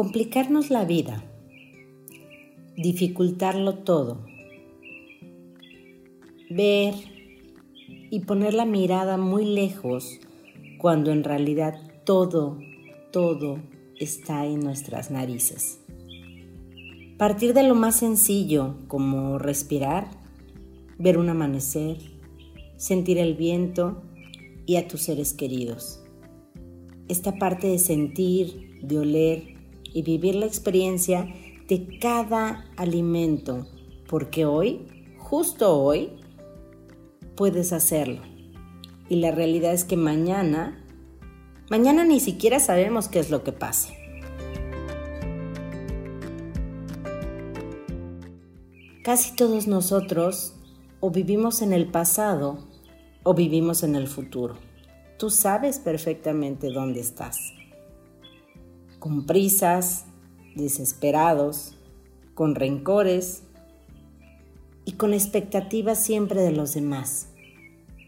complicarnos la vida, dificultarlo todo, ver y poner la mirada muy lejos cuando en realidad todo, todo está en nuestras narices. Partir de lo más sencillo como respirar, ver un amanecer, sentir el viento y a tus seres queridos. Esta parte de sentir, de oler y vivir la experiencia de cada alimento, porque hoy, justo hoy, puedes hacerlo. Y la realidad es que mañana, mañana ni siquiera sabemos qué es lo que pase. Casi todos nosotros o vivimos en el pasado o vivimos en el futuro. Tú sabes perfectamente dónde estás. Con prisas, desesperados, con rencores y con expectativas siempre de los demás.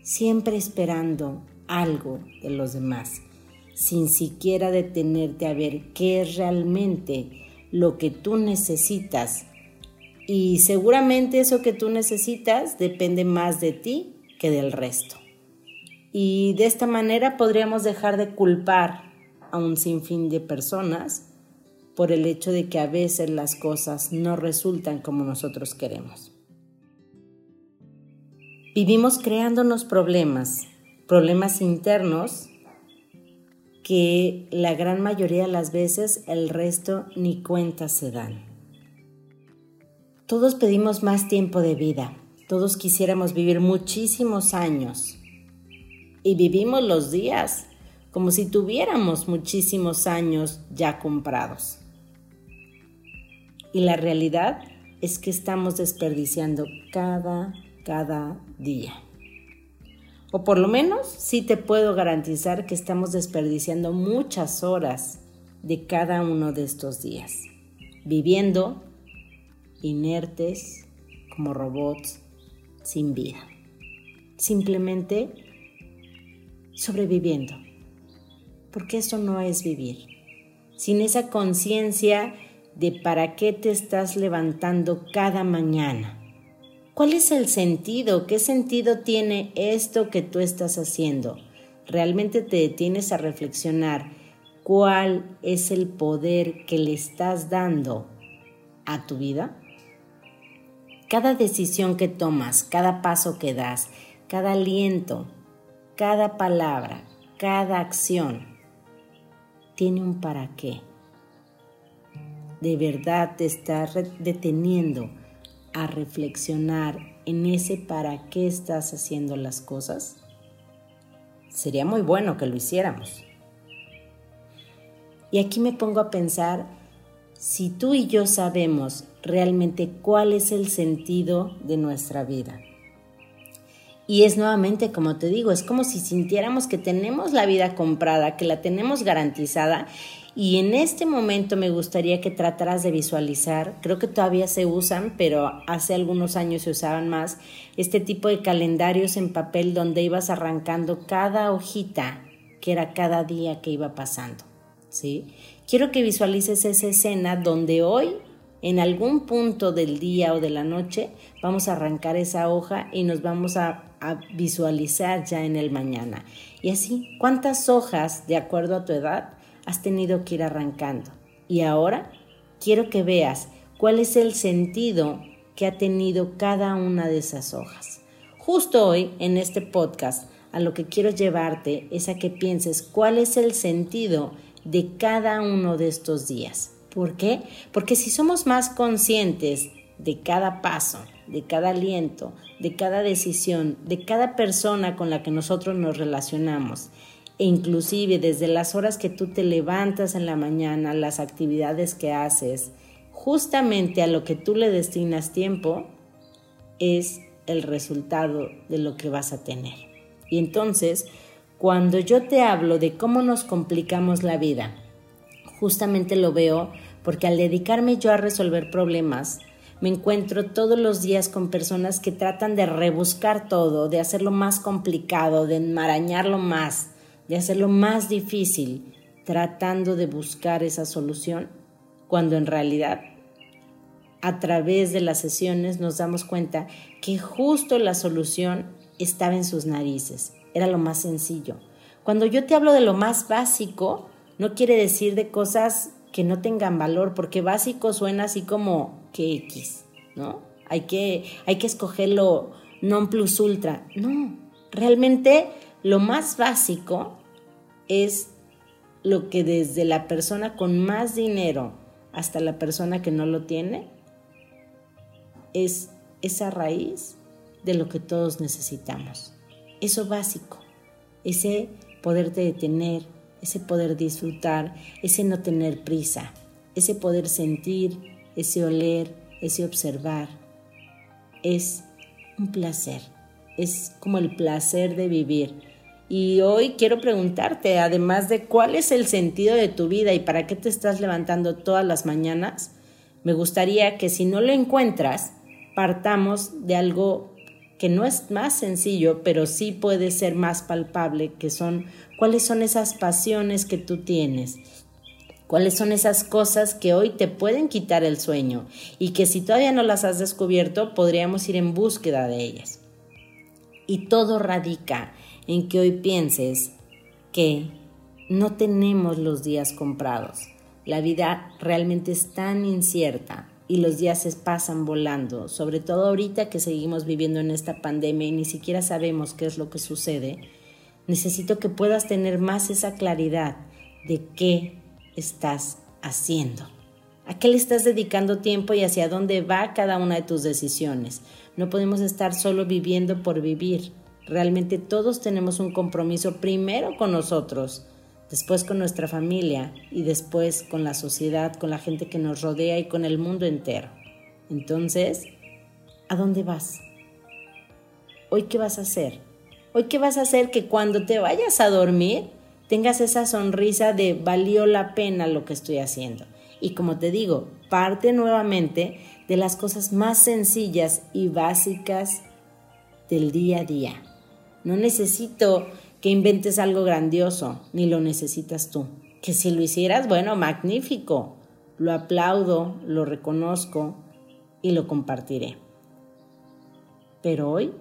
Siempre esperando algo de los demás, sin siquiera detenerte a ver qué es realmente lo que tú necesitas. Y seguramente eso que tú necesitas depende más de ti que del resto. Y de esta manera podríamos dejar de culpar a un sinfín de personas por el hecho de que a veces las cosas no resultan como nosotros queremos. Vivimos creándonos problemas, problemas internos que la gran mayoría de las veces el resto ni cuenta se dan. Todos pedimos más tiempo de vida, todos quisiéramos vivir muchísimos años y vivimos los días como si tuviéramos muchísimos años ya comprados. Y la realidad es que estamos desperdiciando cada, cada día. O por lo menos sí te puedo garantizar que estamos desperdiciando muchas horas de cada uno de estos días, viviendo inertes como robots sin vida. Simplemente sobreviviendo. Porque eso no es vivir. Sin esa conciencia de para qué te estás levantando cada mañana. ¿Cuál es el sentido? ¿Qué sentido tiene esto que tú estás haciendo? ¿Realmente te detienes a reflexionar cuál es el poder que le estás dando a tu vida? Cada decisión que tomas, cada paso que das, cada aliento, cada palabra, cada acción, tiene un para qué. De verdad te estás deteniendo a reflexionar en ese para qué estás haciendo las cosas. Sería muy bueno que lo hiciéramos. Y aquí me pongo a pensar si tú y yo sabemos realmente cuál es el sentido de nuestra vida. Y es nuevamente, como te digo, es como si sintiéramos que tenemos la vida comprada, que la tenemos garantizada. Y en este momento me gustaría que trataras de visualizar, creo que todavía se usan, pero hace algunos años se usaban más, este tipo de calendarios en papel donde ibas arrancando cada hojita, que era cada día que iba pasando. ¿sí? Quiero que visualices esa escena donde hoy, en algún punto del día o de la noche, vamos a arrancar esa hoja y nos vamos a, visualizar ya en el mañana. Y así, ¿cuántas hojas, de acuerdo a tu edad, has tenido que ir arrancando? Y ahora quiero que veas cuál es el sentido que ha tenido cada una de esas hojas. Justo hoy, en este podcast, a lo que quiero llevarte es a que pienses cuál es el sentido de cada uno de estos días. ¿Por qué? Porque si somos más conscientes de cada paso, de cada aliento, de cada decisión, de cada persona con la que nosotros nos relacionamos, e inclusive desde las horas que tú te levantas en la mañana, las actividades que haces, justamente a lo que tú le destinas tiempo, es el resultado de lo que vas a tener. Y entonces, cuando yo te hablo de cómo nos complicamos la vida, justamente lo veo porque al dedicarme yo a resolver problemas, me encuentro todos los días con personas que tratan de rebuscar todo, de hacerlo más complicado, de enmarañarlo más, de hacerlo más difícil, tratando de buscar esa solución cuando en realidad a través de las sesiones nos damos cuenta que justo la solución estaba en sus narices, era lo más sencillo. Cuando yo te hablo de lo más básico, no quiere decir de cosas que no tengan valor, porque básico suena así como que X, ¿no? Hay que, hay que escogerlo non plus ultra. No, realmente lo más básico es lo que desde la persona con más dinero hasta la persona que no lo tiene, es esa raíz de lo que todos necesitamos. Eso básico, ese poderte detener, ese poder disfrutar, ese no tener prisa, ese poder sentir, ese oler, ese observar. Es un placer, es como el placer de vivir. Y hoy quiero preguntarte, además de cuál es el sentido de tu vida y para qué te estás levantando todas las mañanas, me gustaría que si no lo encuentras, partamos de algo que no es más sencillo, pero sí puede ser más palpable, que son cuáles son esas pasiones que tú tienes, cuáles son esas cosas que hoy te pueden quitar el sueño y que si todavía no las has descubierto, podríamos ir en búsqueda de ellas. Y todo radica en que hoy pienses que no tenemos los días comprados. La vida realmente es tan incierta y los días se pasan volando, sobre todo ahorita que seguimos viviendo en esta pandemia y ni siquiera sabemos qué es lo que sucede, necesito que puedas tener más esa claridad de qué estás haciendo, a qué le estás dedicando tiempo y hacia dónde va cada una de tus decisiones. No podemos estar solo viviendo por vivir. Realmente todos tenemos un compromiso primero con nosotros después con nuestra familia y después con la sociedad, con la gente que nos rodea y con el mundo entero. Entonces, ¿a dónde vas? ¿Hoy qué vas a hacer? ¿Hoy qué vas a hacer que cuando te vayas a dormir tengas esa sonrisa de valió la pena lo que estoy haciendo? Y como te digo, parte nuevamente de las cosas más sencillas y básicas del día a día. No necesito que inventes algo grandioso, ni lo necesitas tú. Que si lo hicieras, bueno, magnífico. Lo aplaudo, lo reconozco y lo compartiré. Pero hoy,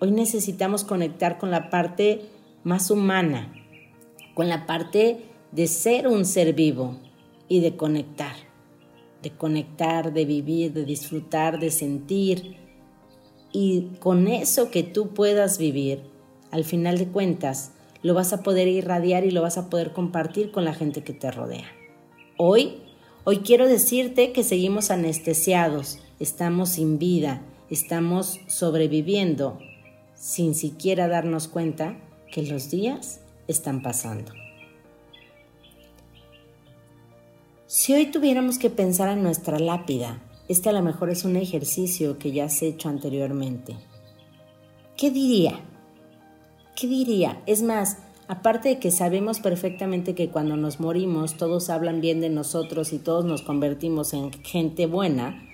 hoy necesitamos conectar con la parte más humana, con la parte de ser un ser vivo y de conectar, de conectar, de vivir, de disfrutar, de sentir. Y con eso que tú puedas vivir, al final de cuentas, lo vas a poder irradiar y lo vas a poder compartir con la gente que te rodea. Hoy, hoy quiero decirte que seguimos anestesiados, estamos sin vida, estamos sobreviviendo sin siquiera darnos cuenta que los días están pasando. Si hoy tuviéramos que pensar en nuestra lápida, este a lo mejor es un ejercicio que ya has hecho anteriormente. ¿Qué diría? ¿Qué diría? Es más, aparte de que sabemos perfectamente que cuando nos morimos todos hablan bien de nosotros y todos nos convertimos en gente buena,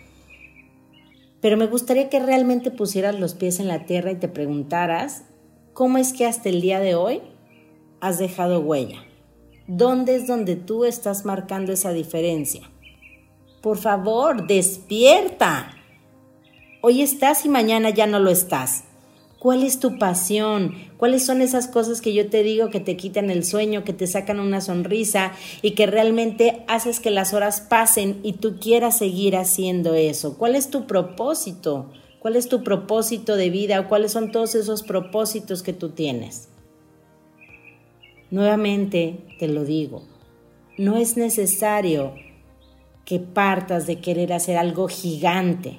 pero me gustaría que realmente pusieras los pies en la tierra y te preguntaras, ¿cómo es que hasta el día de hoy has dejado huella? ¿Dónde es donde tú estás marcando esa diferencia? Por favor, despierta. Hoy estás y mañana ya no lo estás. ¿Cuál es tu pasión? ¿Cuáles son esas cosas que yo te digo que te quitan el sueño, que te sacan una sonrisa y que realmente haces que las horas pasen y tú quieras seguir haciendo eso? ¿Cuál es tu propósito? ¿Cuál es tu propósito de vida? ¿O cuáles son todos esos propósitos que tú tienes? Nuevamente te lo digo, no es necesario que partas de querer hacer algo gigante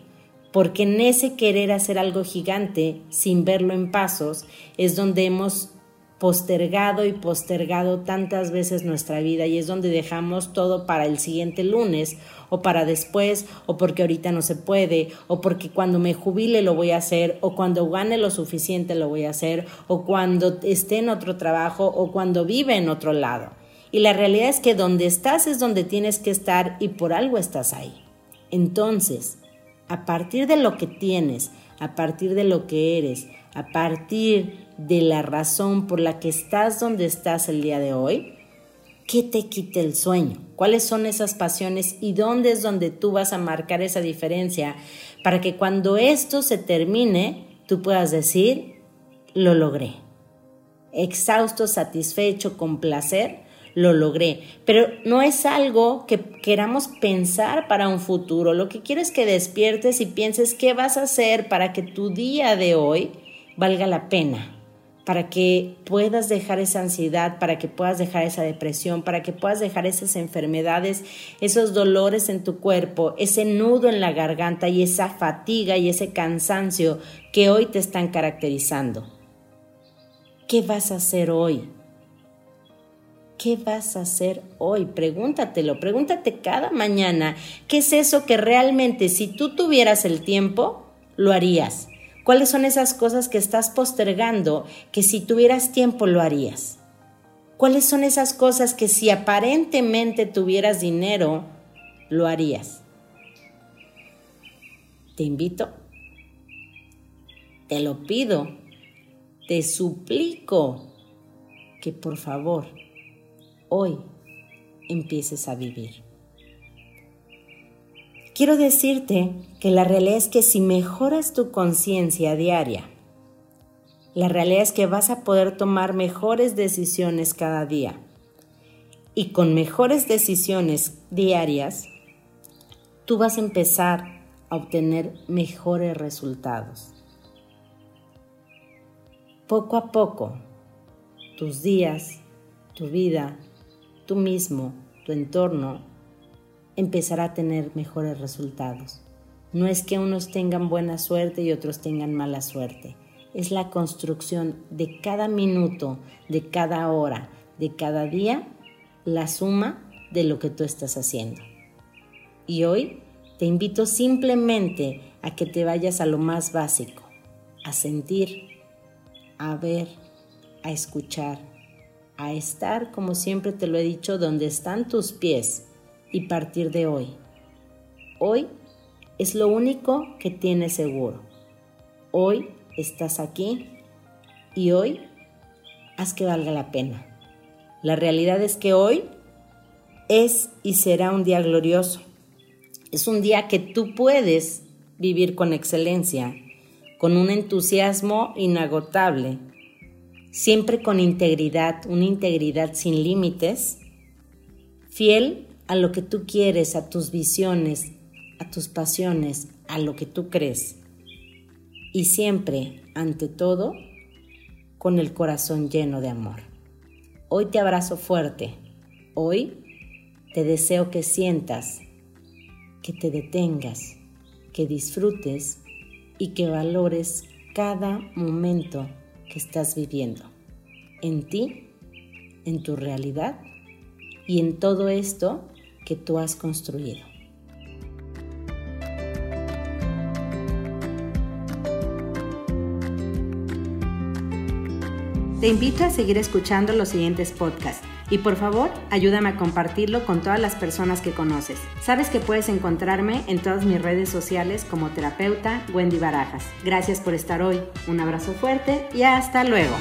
porque en ese querer hacer algo gigante sin verlo en pasos es donde hemos postergado y postergado tantas veces nuestra vida y es donde dejamos todo para el siguiente lunes o para después o porque ahorita no se puede o porque cuando me jubile lo voy a hacer o cuando gane lo suficiente lo voy a hacer o cuando esté en otro trabajo o cuando vive en otro lado. Y la realidad es que donde estás es donde tienes que estar y por algo estás ahí. Entonces, a partir de lo que tienes, a partir de lo que eres, a partir de la razón por la que estás donde estás el día de hoy, ¿Qué te quita el sueño? ¿Cuáles son esas pasiones y dónde es donde tú vas a marcar esa diferencia para que cuando esto se termine, tú puedas decir, lo logré. Exhausto, satisfecho, con placer, lo logré. Pero no es algo que queramos pensar para un futuro. Lo que quiero es que despiertes y pienses qué vas a hacer para que tu día de hoy valga la pena para que puedas dejar esa ansiedad, para que puedas dejar esa depresión, para que puedas dejar esas enfermedades, esos dolores en tu cuerpo, ese nudo en la garganta y esa fatiga y ese cansancio que hoy te están caracterizando. ¿Qué vas a hacer hoy? ¿Qué vas a hacer hoy? Pregúntatelo, pregúntate cada mañana, ¿qué es eso que realmente si tú tuvieras el tiempo, lo harías? ¿Cuáles son esas cosas que estás postergando que si tuvieras tiempo lo harías? ¿Cuáles son esas cosas que si aparentemente tuvieras dinero lo harías? Te invito, te lo pido, te suplico que por favor hoy empieces a vivir. Quiero decirte que la realidad es que si mejoras tu conciencia diaria, la realidad es que vas a poder tomar mejores decisiones cada día. Y con mejores decisiones diarias, tú vas a empezar a obtener mejores resultados. Poco a poco, tus días, tu vida, tú mismo, tu entorno empezará a tener mejores resultados. No es que unos tengan buena suerte y otros tengan mala suerte. Es la construcción de cada minuto, de cada hora, de cada día, la suma de lo que tú estás haciendo. Y hoy te invito simplemente a que te vayas a lo más básico, a sentir, a ver, a escuchar, a estar, como siempre te lo he dicho, donde están tus pies y partir de hoy. Hoy es lo único que tienes seguro. Hoy estás aquí y hoy haz que valga la pena. La realidad es que hoy es y será un día glorioso. Es un día que tú puedes vivir con excelencia, con un entusiasmo inagotable, siempre con integridad, una integridad sin límites, fiel a lo que tú quieres, a tus visiones, a tus pasiones, a lo que tú crees. Y siempre, ante todo, con el corazón lleno de amor. Hoy te abrazo fuerte. Hoy te deseo que sientas, que te detengas, que disfrutes y que valores cada momento que estás viviendo. En ti, en tu realidad y en todo esto que tú has construido. Te invito a seguir escuchando los siguientes podcasts y por favor ayúdame a compartirlo con todas las personas que conoces. Sabes que puedes encontrarme en todas mis redes sociales como terapeuta Wendy Barajas. Gracias por estar hoy, un abrazo fuerte y hasta luego.